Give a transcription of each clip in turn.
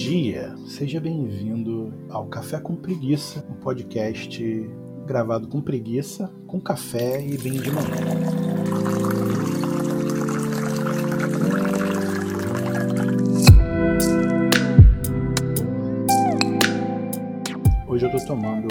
dia, seja bem-vindo ao Café com Preguiça, um podcast gravado com preguiça, com café e bem de manhã. Hoje eu estou tomando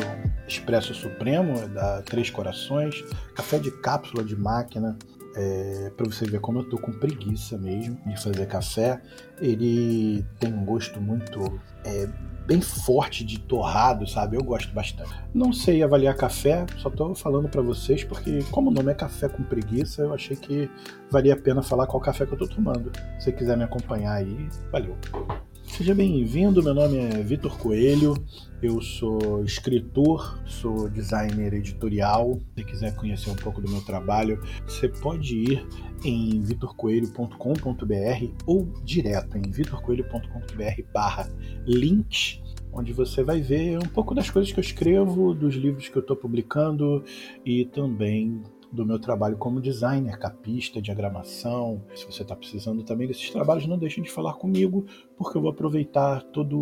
Expresso Supremo da Três Corações, café de cápsula de máquina, é, para você ver como eu tô com preguiça mesmo de fazer café. Ele tem um gosto muito é, bem forte de torrado, sabe? Eu gosto bastante. Não sei avaliar café, só tô falando para vocês porque como o nome é café com preguiça, eu achei que valia a pena falar qual café que eu tô tomando. Se quiser me acompanhar aí, valeu. Seja bem-vindo, meu nome é Vitor Coelho, eu sou escritor, sou designer editorial. Se quiser conhecer um pouco do meu trabalho, você pode ir em vitorcoelho.com.br ou direto em vitorcoelho.com.br barra links, onde você vai ver um pouco das coisas que eu escrevo, dos livros que eu estou publicando e também do meu trabalho como designer, capista, diagramação. Se você está precisando também desses trabalhos, não deixe de falar comigo, porque eu vou aproveitar toda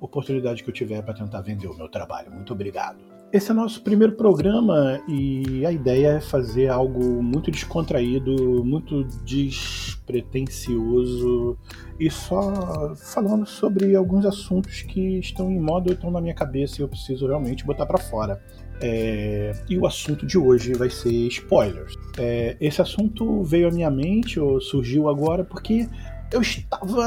oportunidade que eu tiver para tentar vender o meu trabalho. Muito obrigado. Esse é nosso primeiro programa e a ideia é fazer algo muito descontraído, muito despretensioso e só falando sobre alguns assuntos que estão em moda ou estão na minha cabeça e eu preciso realmente botar para fora. É, e o assunto de hoje vai ser spoilers. É, esse assunto veio à minha mente, ou surgiu agora, porque eu estava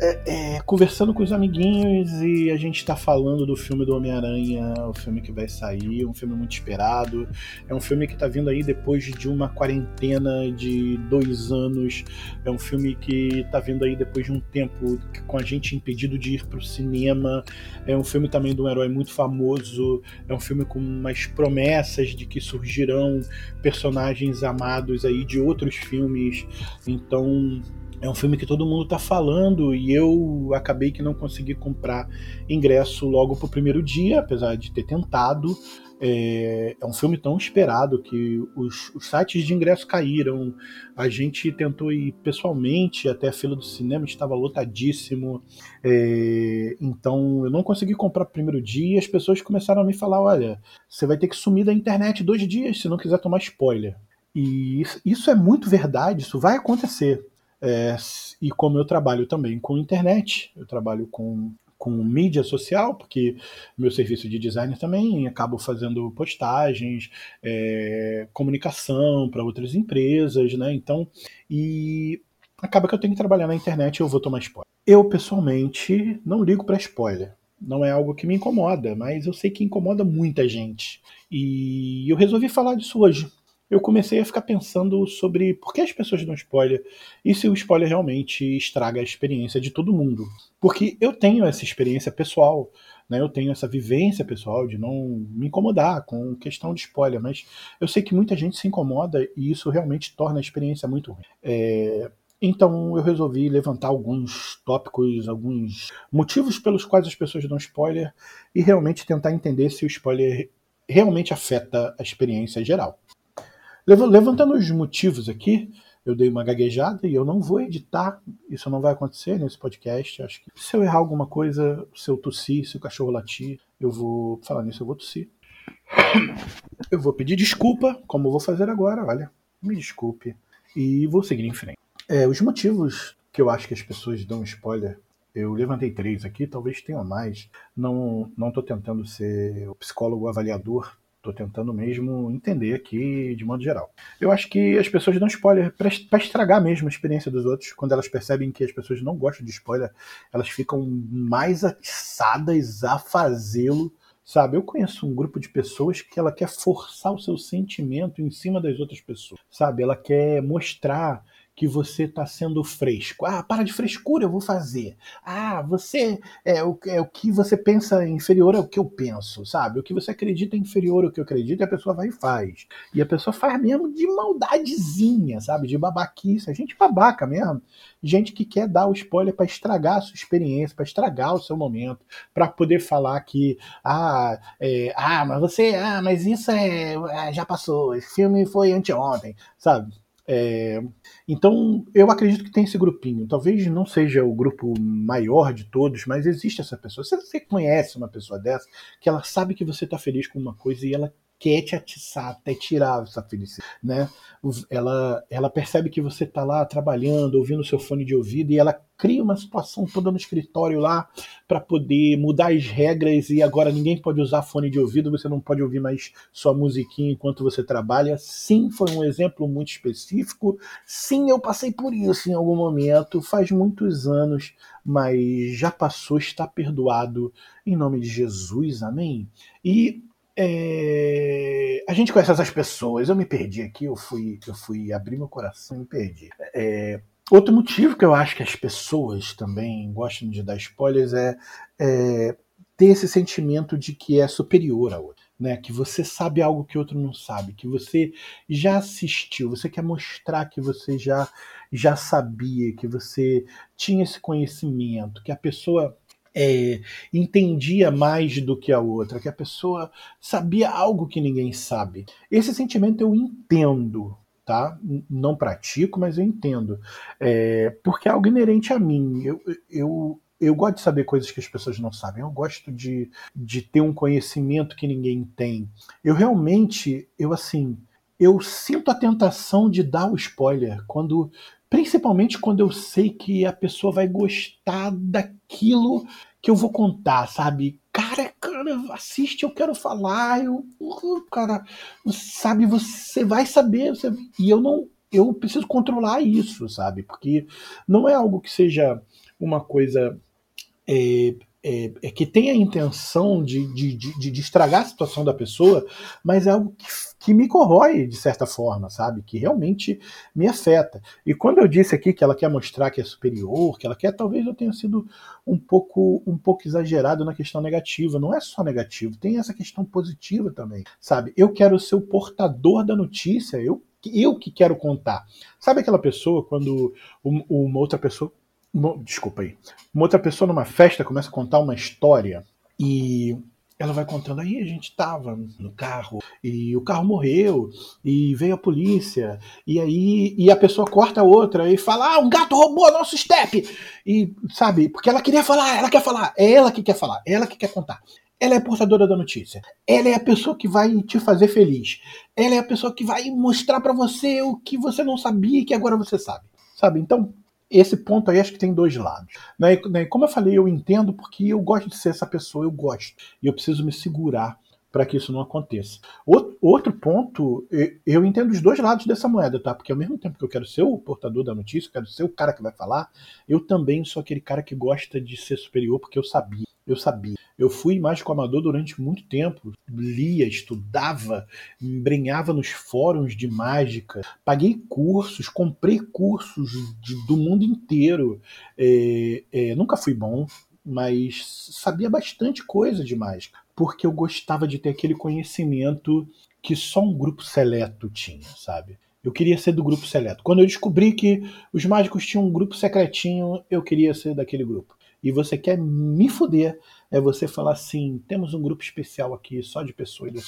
é, é, conversando com os amiguinhos e a gente está falando do filme do Homem-Aranha, o filme que vai sair, um filme muito esperado. É um filme que está vindo aí depois de uma quarentena de dois anos. É um filme que está vindo aí depois de um tempo com a gente impedido de ir para o cinema. É um filme também de um herói muito famoso. É um filme com umas promessas de que surgirão personagens amados aí de outros filmes. Então é um filme que todo mundo está falando e eu acabei que não consegui comprar ingresso logo pro primeiro dia, apesar de ter tentado. É, é um filme tão esperado que os, os, sites de ingresso caíram. A gente tentou ir pessoalmente até a fila do cinema, estava lotadíssimo. É, então eu não consegui comprar pro primeiro dia. As pessoas começaram a me falar: olha, você vai ter que sumir da internet dois dias se não quiser tomar spoiler. E isso é muito verdade, isso vai acontecer. É, e como eu trabalho também com internet, eu trabalho com, com mídia social, porque meu serviço de designer também acabo fazendo postagens, é, comunicação para outras empresas, né? Então, e acaba que eu tenho que trabalhar na internet e eu vou tomar spoiler. Eu, pessoalmente, não ligo para spoiler. Não é algo que me incomoda, mas eu sei que incomoda muita gente. E eu resolvi falar disso hoje eu comecei a ficar pensando sobre por que as pessoas dão spoiler e se o spoiler realmente estraga a experiência de todo mundo. Porque eu tenho essa experiência pessoal, né? eu tenho essa vivência pessoal de não me incomodar com questão de spoiler, mas eu sei que muita gente se incomoda e isso realmente torna a experiência muito ruim. É, então eu resolvi levantar alguns tópicos, alguns motivos pelos quais as pessoas dão spoiler e realmente tentar entender se o spoiler realmente afeta a experiência geral. Levantando os motivos aqui, eu dei uma gaguejada e eu não vou editar, isso não vai acontecer nesse podcast. Acho que se eu errar alguma coisa, se eu tossir, se o cachorro latir, eu vou falar nisso, eu vou tossir. Eu vou pedir desculpa, como vou fazer agora, olha, me desculpe, e vou seguir em frente. É, os motivos que eu acho que as pessoas dão spoiler, eu levantei três aqui, talvez tenha mais. Não, não tô tentando ser o psicólogo avaliador Tô tentando mesmo entender aqui de modo geral. Eu acho que as pessoas dão spoiler para estragar mesmo a experiência dos outros. Quando elas percebem que as pessoas não gostam de spoiler, elas ficam mais atiçadas a fazê-lo. Sabe, eu conheço um grupo de pessoas que ela quer forçar o seu sentimento em cima das outras pessoas. Sabe, ela quer mostrar que você está sendo fresco. Ah, para de frescura, eu vou fazer. Ah, você é o, é o que você pensa inferior ao que eu penso, sabe? O que você acredita é inferior ao que eu acredito, e a pessoa vai e faz. E a pessoa faz mesmo de maldadezinha, sabe? De babaquice. A gente babaca mesmo. Gente que quer dar o spoiler para estragar a sua experiência, para estragar o seu momento, para poder falar que, ah, é, ah, mas você, ah, mas isso é, é já passou, esse filme foi anteontem, sabe? É, então, eu acredito que tem esse grupinho. Talvez não seja o grupo maior de todos, mas existe essa pessoa. Você conhece uma pessoa dessa, que ela sabe que você está feliz com uma coisa e ela quer te atiçar até tirar essa felicidade, né? Ela, ela percebe que você está lá trabalhando, ouvindo seu fone de ouvido e ela cria uma situação toda no escritório lá para poder mudar as regras e agora ninguém pode usar fone de ouvido, você não pode ouvir mais sua musiquinha enquanto você trabalha. Sim, foi um exemplo muito específico. Sim, eu passei por isso em algum momento, faz muitos anos, mas já passou, está perdoado em nome de Jesus. Amém. E é... A gente conhece essas pessoas. Eu me perdi aqui, eu fui, eu fui abrir meu coração e me perdi. É... Outro motivo que eu acho que as pessoas também gostam de dar spoilers é, é ter esse sentimento de que é superior a outro. Né, que você sabe algo que outro não sabe, que você já assistiu, você quer mostrar que você já, já sabia, que você tinha esse conhecimento, que a pessoa é, entendia mais do que a outra, que a pessoa sabia algo que ninguém sabe. Esse sentimento eu entendo, tá? Não pratico, mas eu entendo. É, porque é algo inerente a mim. Eu, eu, eu gosto de saber coisas que as pessoas não sabem. Eu gosto de, de ter um conhecimento que ninguém tem. Eu realmente, eu assim, eu sinto a tentação de dar o spoiler quando Principalmente quando eu sei que a pessoa vai gostar daquilo que eu vou contar, sabe? Cara, cara, assiste, eu quero falar, eu, cara, sabe, você vai saber, você, e eu não, eu preciso controlar isso, sabe? Porque não é algo que seja uma coisa é, é, é, que tem a intenção de, de, de, de, estragar a situação da pessoa, mas é algo que, que, me corrói de certa forma, sabe? Que realmente me afeta. E quando eu disse aqui que ela quer mostrar que é superior, que ela quer, talvez eu tenha sido um pouco, um pouco exagerado na questão negativa. Não é só negativo, tem essa questão positiva também, sabe? Eu quero ser o portador da notícia, eu eu que quero contar. Sabe aquela pessoa quando uma outra pessoa desculpa aí. Uma outra pessoa numa festa começa a contar uma história e ela vai contando aí a gente tava no carro e o carro morreu e veio a polícia e aí e a pessoa corta a outra e fala ah um gato roubou nosso step e sabe porque ela queria falar ela quer falar é ela que quer falar é ela que quer contar. Ela é portadora da notícia ela é a pessoa que vai te fazer feliz ela é a pessoa que vai mostrar para você o que você não sabia e que agora você sabe sabe? Então esse ponto aí acho que tem dois lados. Né? né? Como eu falei, eu entendo porque eu gosto de ser essa pessoa, eu gosto. E eu preciso me segurar para que isso não aconteça. Outro ponto, eu entendo os dois lados dessa moeda, tá? Porque ao mesmo tempo que eu quero ser o portador da notícia, eu quero ser o cara que vai falar, eu também sou aquele cara que gosta de ser superior porque eu sabia. Eu sabia. Eu fui mágico amador durante muito tempo. Lia, estudava, embrenhava nos fóruns de mágica. Paguei cursos, comprei cursos de, do mundo inteiro. É, é, nunca fui bom, mas sabia bastante coisa de mágica. Porque eu gostava de ter aquele conhecimento que só um grupo seleto tinha, sabe? Eu queria ser do grupo seleto. Quando eu descobri que os mágicos tinham um grupo secretinho, eu queria ser daquele grupo e você quer me fuder, é você falar assim: temos um grupo especial aqui só de pessoas do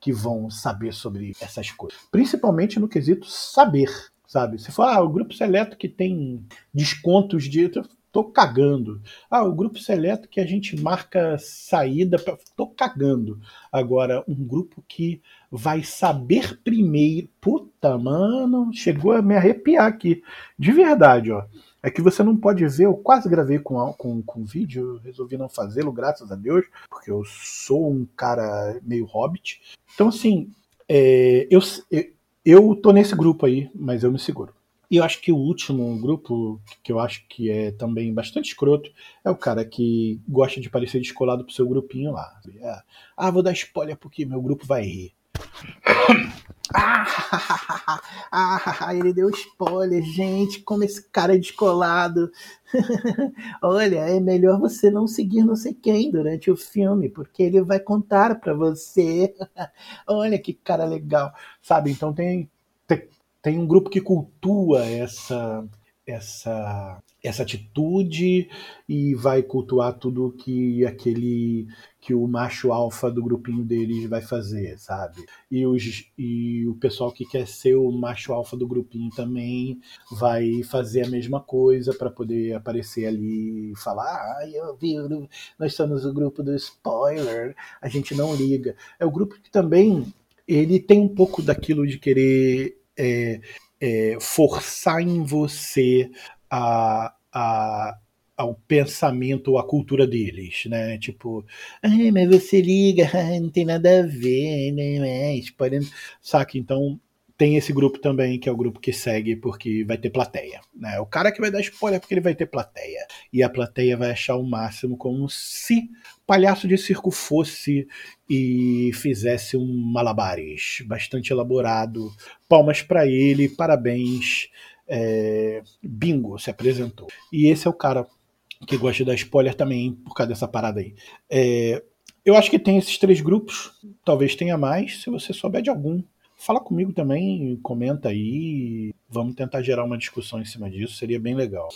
que vão saber sobre essas coisas. Principalmente no quesito saber, sabe? Se for ah, o grupo seleto que tem descontos de. Tô cagando. Ah, o grupo seleto que a gente marca saída. Pra... Tô cagando. Agora, um grupo que vai saber primeiro. Puta, mano, chegou a me arrepiar aqui. De verdade, ó é que você não pode ver. Eu quase gravei com, com, com vídeo, resolvi não fazê-lo, graças a Deus, porque eu sou um cara meio hobbit. Então, assim, é, eu, eu tô nesse grupo aí, mas eu me seguro. E eu acho que o último grupo, que eu acho que é também bastante escroto, é o cara que gosta de parecer descolado pro seu grupinho lá. É, ah, vou dar spoiler porque meu grupo vai rir. Ah, ah, ele deu spoiler, gente, como esse cara é descolado. Olha, é melhor você não seguir não sei quem durante o filme, porque ele vai contar para você. Olha que cara legal, sabe? Então tem, tem, tem um grupo que cultua essa essa essa atitude e vai cultuar tudo que aquele que o macho alfa do grupinho deles vai fazer, sabe? E, os, e o pessoal que quer ser o macho alfa do grupinho também vai fazer a mesma coisa para poder aparecer ali e falar: ah, eu vi, nós somos o grupo do spoiler, a gente não liga. É o grupo que também ele tem um pouco daquilo de querer é, é, forçar em você a, a, ao pensamento ou à cultura deles, né? Tipo, mas você liga, não tem nada a ver, né? Spoiler. Saca? Então tem esse grupo também, que é o grupo que segue porque vai ter plateia. Né? O cara que vai dar spoiler porque ele vai ter plateia. E a plateia vai achar o máximo como se palhaço de circo fosse e fizesse um malabares bastante elaborado. Palmas para ele, parabéns é, bingo, se apresentou. E esse é o cara que gosta de dar spoiler também por causa dessa parada aí. É, eu acho que tem esses três grupos, talvez tenha mais, se você souber de algum. Fala comigo também, comenta aí, vamos tentar gerar uma discussão em cima disso, seria bem legal.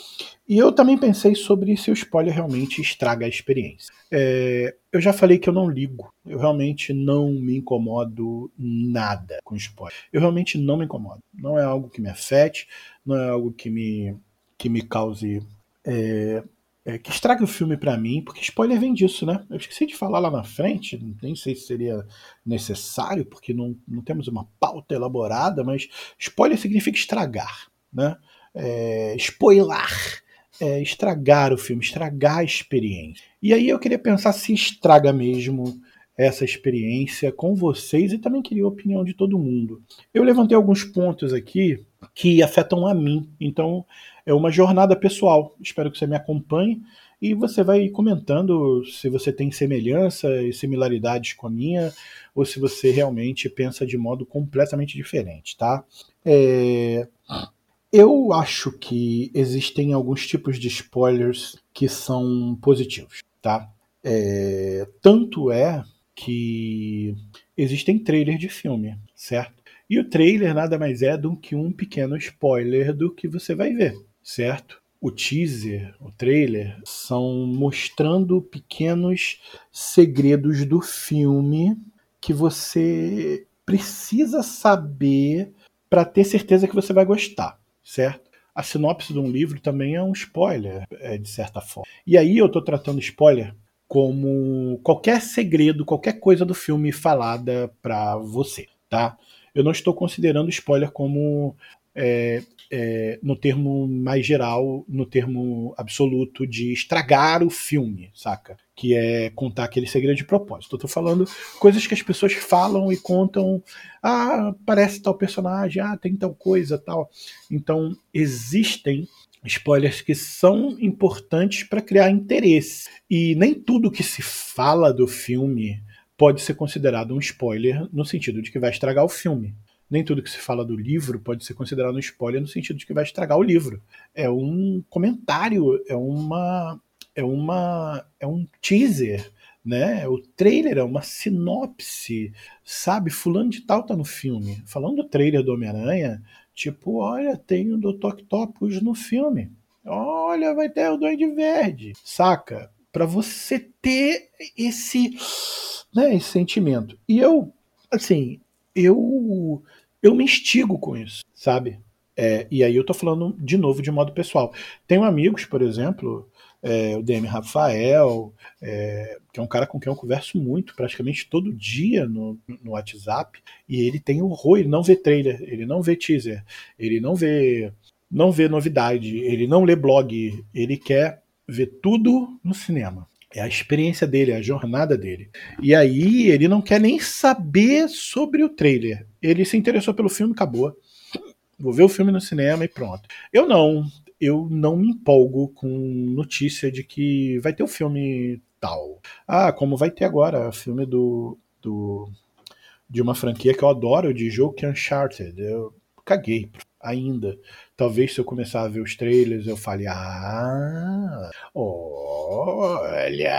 E eu também pensei sobre se o spoiler realmente estraga a experiência. É, eu já falei que eu não ligo, eu realmente não me incomodo nada com spoiler. Eu realmente não me incomodo, não é algo que me afete, não é algo que me, que me cause. É, é, que estrague o filme para mim, porque spoiler vem disso, né? Eu esqueci de falar lá na frente, nem sei se seria necessário, porque não, não temos uma pauta elaborada, mas spoiler significa estragar, né? É, spoiler é estragar o filme, estragar a experiência. E aí eu queria pensar se estraga mesmo essa experiência com vocês e também queria a opinião de todo mundo. Eu levantei alguns pontos aqui que afetam a mim. Então, é uma jornada pessoal. Espero que você me acompanhe e você vai comentando se você tem semelhança e similaridades com a minha ou se você realmente pensa de modo completamente diferente, tá? É... Eu acho que existem alguns tipos de spoilers que são positivos, tá? É... Tanto é que existem trailers de filme, certo? E o trailer nada mais é do que um pequeno spoiler do que você vai ver, certo? O teaser, o trailer, são mostrando pequenos segredos do filme que você precisa saber para ter certeza que você vai gostar, certo? A sinopse de um livro também é um spoiler, é, de certa forma. E aí eu estou tratando spoiler como qualquer segredo, qualquer coisa do filme falada para você, tá? Eu não estou considerando spoiler como é, é, no termo mais geral, no termo absoluto de estragar o filme, saca? Que é contar aquele segredo de propósito. Eu tô falando coisas que as pessoas falam e contam. Ah, parece tal personagem, ah, tem tal coisa, tal. Então, existem spoilers que são importantes para criar interesse. E nem tudo que se fala do filme pode ser considerado um spoiler no sentido de que vai estragar o filme. Nem tudo que se fala do livro pode ser considerado um spoiler no sentido de que vai estragar o livro. É um comentário, é uma é uma é um teaser, né? O trailer é uma sinopse, sabe? Fulano de tal tá no filme. Falando do trailer do Homem-Aranha, Tipo, olha, tem o Dr. Octopus no filme. Olha, vai ter o Duende Verde. Saca? Para você ter esse, né, esse sentimento. E eu, assim, eu eu me instigo com isso, sabe? É, e aí eu tô falando de novo de modo pessoal. Tenho amigos, por exemplo, é, o DM Rafael, é, que é um cara com quem eu converso muito, praticamente todo dia no, no WhatsApp, e ele tem horror, ele não vê trailer, ele não vê teaser, ele não vê, não vê novidade, ele não lê blog, ele quer ver tudo no cinema. É a experiência dele, é a jornada dele. E aí ele não quer nem saber sobre o trailer. Ele se interessou pelo filme, acabou. Vou ver o filme no cinema e pronto. Eu não eu não me empolgo com notícia de que vai ter o um filme tal. Ah, como vai ter agora, filme do, do de uma franquia que eu adoro, de jogo que é Uncharted. Eu caguei ainda. Talvez se eu começar a ver os trailers eu fale, ah, olha.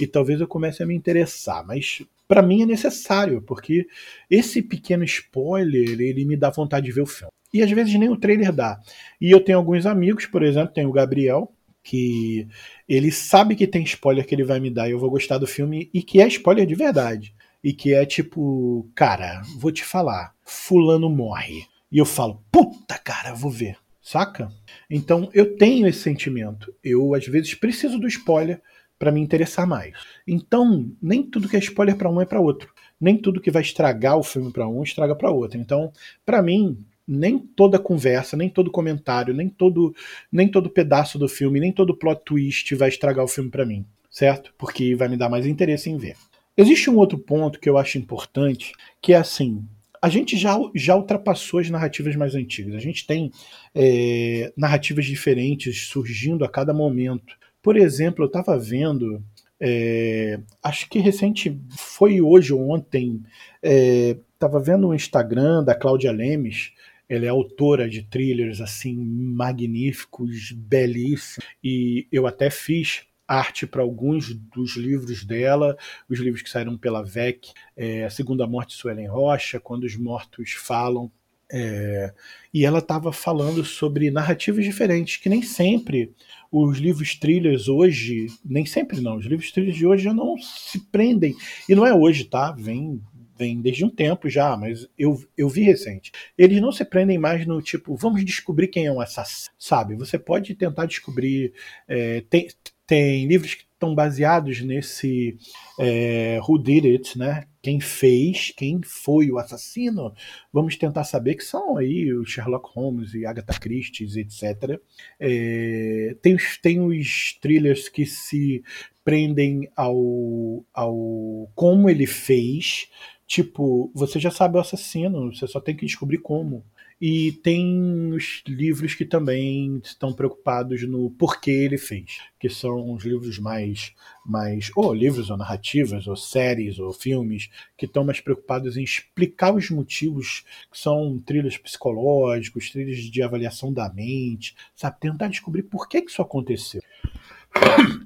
E talvez eu comece a me interessar, mas para mim é necessário, porque esse pequeno spoiler, ele me dá vontade de ver o filme E às vezes nem o trailer dá. E eu tenho alguns amigos, por exemplo, tem o Gabriel, que ele sabe que tem spoiler que ele vai me dar e eu vou gostar do filme e que é spoiler de verdade. E que é tipo, cara, vou te falar, fulano morre. E eu falo, puta cara, vou ver. Saca? Então eu tenho esse sentimento. Eu às vezes preciso do spoiler para me interessar mais. Então, nem tudo que é spoiler para um é para outro. Nem tudo que vai estragar o filme para um estraga para outro. Então, para mim, nem toda conversa, nem todo comentário, nem todo, nem todo pedaço do filme, nem todo plot twist vai estragar o filme para mim, certo? Porque vai me dar mais interesse em ver. Existe um outro ponto que eu acho importante, que é assim, a gente já, já ultrapassou as narrativas mais antigas. A gente tem é, narrativas diferentes surgindo a cada momento. Por exemplo, eu estava vendo, é, acho que recente, foi hoje ou ontem, estava é, vendo o Instagram da Cláudia Lemes, ela é autora de thrillers assim magníficos, belíssimos, e eu até fiz arte para alguns dos livros dela, os livros que saíram pela VEC, é, A Segunda Morte de Suelen Rocha, Quando os Mortos Falam, é, e ela estava falando sobre narrativas diferentes, que nem sempre os livros thrillers hoje, nem sempre não, os livros thrillers de hoje já não se prendem, e não é hoje, tá? Vem vem desde um tempo já, mas eu, eu vi recente. Eles não se prendem mais no tipo, vamos descobrir quem é um assassino, sabe? Você pode tentar descobrir. É, tem, tem livros que estão baseados nesse é, Who Did It, né? Quem fez, quem foi o assassino. Vamos tentar saber que são aí o Sherlock Holmes e Agatha Christie, etc. É, tem, os, tem os thrillers que se prendem ao, ao como ele fez, Tipo, você já sabe o assassino, você só tem que descobrir como. E tem os livros que também estão preocupados no porquê ele fez, que são os livros mais, mais ou livros ou narrativas, ou séries, ou filmes, que estão mais preocupados em explicar os motivos, que são trilhos psicológicos, trilhos de avaliação da mente, sabe? Tentar descobrir por que, que isso aconteceu.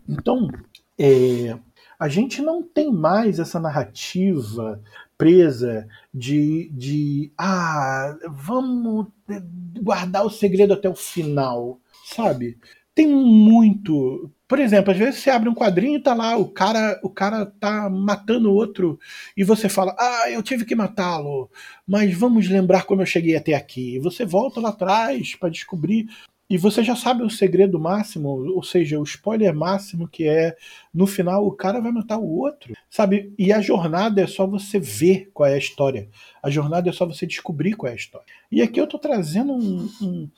Então, é, a gente não tem mais essa narrativa presa de, de ah, vamos guardar o segredo até o final, sabe? Tem muito. Por exemplo, às vezes você abre um quadrinho e tá lá, o cara, o cara tá matando outro, e você fala, ah, eu tive que matá-lo, mas vamos lembrar como eu cheguei até aqui. Você volta lá atrás para descobrir e você já sabe o segredo máximo, ou seja, o spoiler máximo que é no final o cara vai matar o outro, sabe? E a jornada é só você ver qual é a história. A jornada é só você descobrir qual é a história. E aqui eu tô trazendo um, um,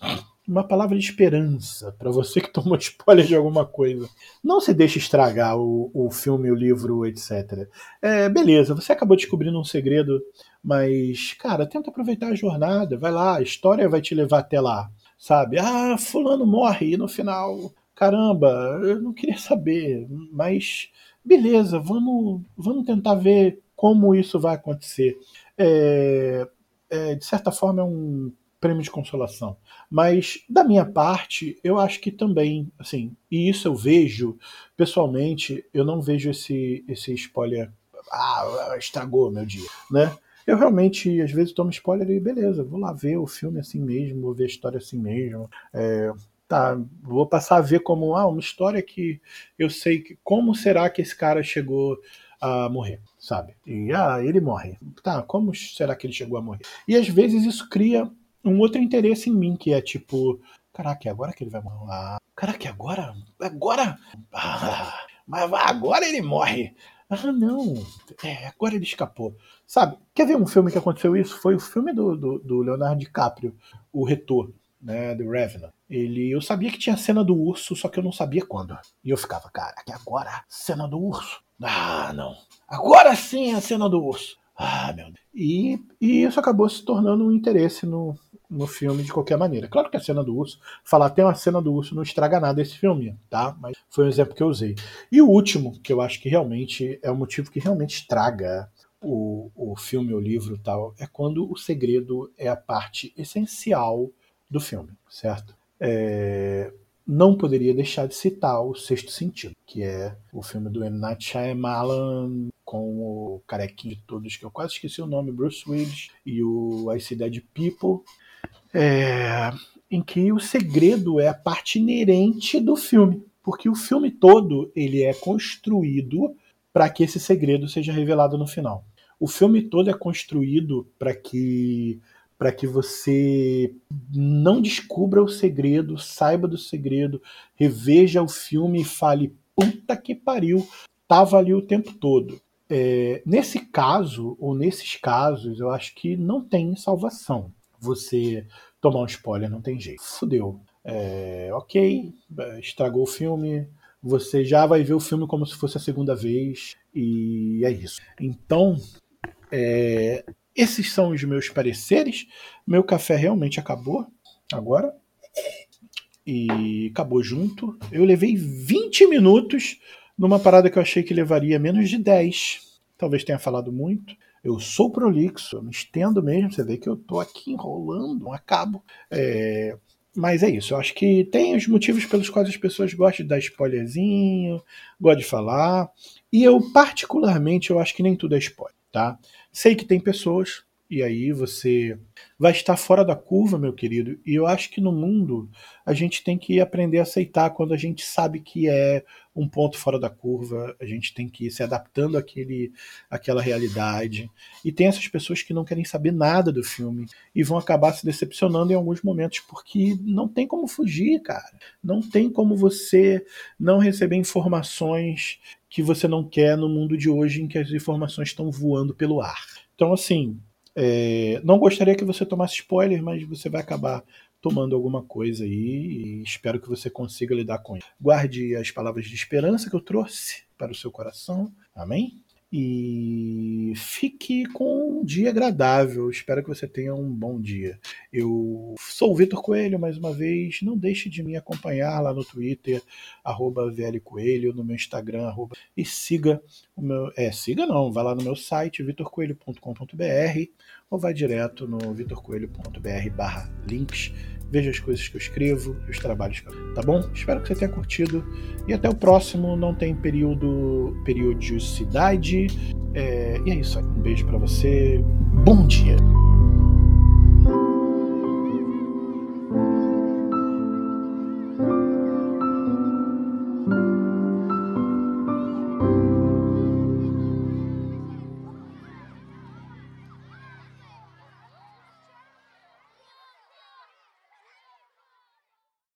uma palavra de esperança para você que tomou spoiler de alguma coisa. Não se deixe estragar o, o filme, o livro, etc. É, beleza, você acabou descobrindo um segredo, mas, cara, tenta aproveitar a jornada. Vai lá, a história vai te levar até lá sabe? Ah, fulano morre e no final, caramba, eu não queria saber, mas beleza, vamos, vamos tentar ver como isso vai acontecer. É, é, de certa forma é um prêmio de consolação. Mas da minha parte, eu acho que também, assim, e isso eu vejo pessoalmente, eu não vejo esse esse spoiler, ah, estragou meu dia, né? Eu realmente, às vezes, tomo spoiler e beleza, vou lá ver o filme assim mesmo, vou ver a história assim mesmo. É, tá, vou passar a ver como ah, uma história que eu sei que como será que esse cara chegou a morrer, sabe? E ah, ele morre. Tá, como será que ele chegou a morrer? E às vezes isso cria um outro interesse em mim, que é tipo, caraca, é agora que ele vai morrer? Ah, caraca, agora? Agora? Ah, mas agora ele morre. Ah, não, é, agora ele escapou. Sabe, quer ver um filme que aconteceu isso? Foi o filme do, do, do Leonardo DiCaprio, O Retorno, né, The Revenant. Ele, eu sabia que tinha cena do urso, só que eu não sabia quando. E eu ficava, cara, que agora cena do urso. Ah, não. Agora sim é a cena do urso. Ah, meu Deus. E, e isso acabou se tornando um interesse no, no filme de qualquer maneira. Claro que a cena do urso, falar tem uma cena do urso não estraga nada esse filme, tá? Mas foi um exemplo que eu usei. E o último, que eu acho que realmente é o motivo que realmente estraga o, o filme, o livro tal, é quando o segredo é a parte essencial do filme, certo? É, não poderia deixar de citar o Sexto Sentido, que é o filme do M. Night Shyamalan com o carequinho de todos, que eu quase esqueci o nome, Bruce Willis, e o I See Dead People, é, em que o segredo é a parte inerente do filme, porque o filme todo ele é construído para que esse segredo seja revelado no final. O filme todo é construído para que para que você não descubra o segredo, saiba do segredo, reveja o filme e fale puta que pariu, tava ali o tempo todo. É, nesse caso, ou nesses casos, eu acho que não tem salvação. Você tomar um spoiler, não tem jeito. Fudeu. É, ok, estragou o filme. Você já vai ver o filme como se fosse a segunda vez. E é isso. Então, é, esses são os meus pareceres. Meu café realmente acabou agora. E acabou junto. Eu levei 20 minutos numa parada que eu achei que levaria menos de 10. Talvez tenha falado muito. Eu sou prolixo, eu me estendo mesmo. Você vê que eu tô aqui enrolando, não acabo. É, mas é isso, eu acho que tem os motivos pelos quais as pessoas gostam de dar spoilerzinho, gostam de falar. E eu, particularmente, eu acho que nem tudo é spoiler, tá? Sei que tem pessoas e aí você vai estar fora da curva, meu querido. E eu acho que no mundo a gente tem que aprender a aceitar quando a gente sabe que é um ponto fora da curva, a gente tem que ir se adaptando àquele, àquela realidade. E tem essas pessoas que não querem saber nada do filme e vão acabar se decepcionando em alguns momentos, porque não tem como fugir, cara. Não tem como você não receber informações que você não quer no mundo de hoje em que as informações estão voando pelo ar. Então, assim, é, não gostaria que você tomasse spoiler, mas você vai acabar tomando alguma coisa aí e espero que você consiga lidar com isso. Guarde as palavras de esperança que eu trouxe para o seu coração. Amém? E fique com um dia agradável. Espero que você tenha um bom dia. Eu sou o Vitor Coelho, mais uma vez. Não deixe de me acompanhar lá no Twitter, arroba Coelho, no meu Instagram, arroba, e siga o meu. É, siga não, vai lá no meu site, vitorcoelho.com.br, ou vai direto no vitorcoelho.br barra links veja as coisas que eu escrevo, os trabalhos que eu... Tá bom? Espero que você tenha curtido. E até o próximo. Não tem período, periodicidade. É... E é isso aí. Um beijo para você. Bom dia.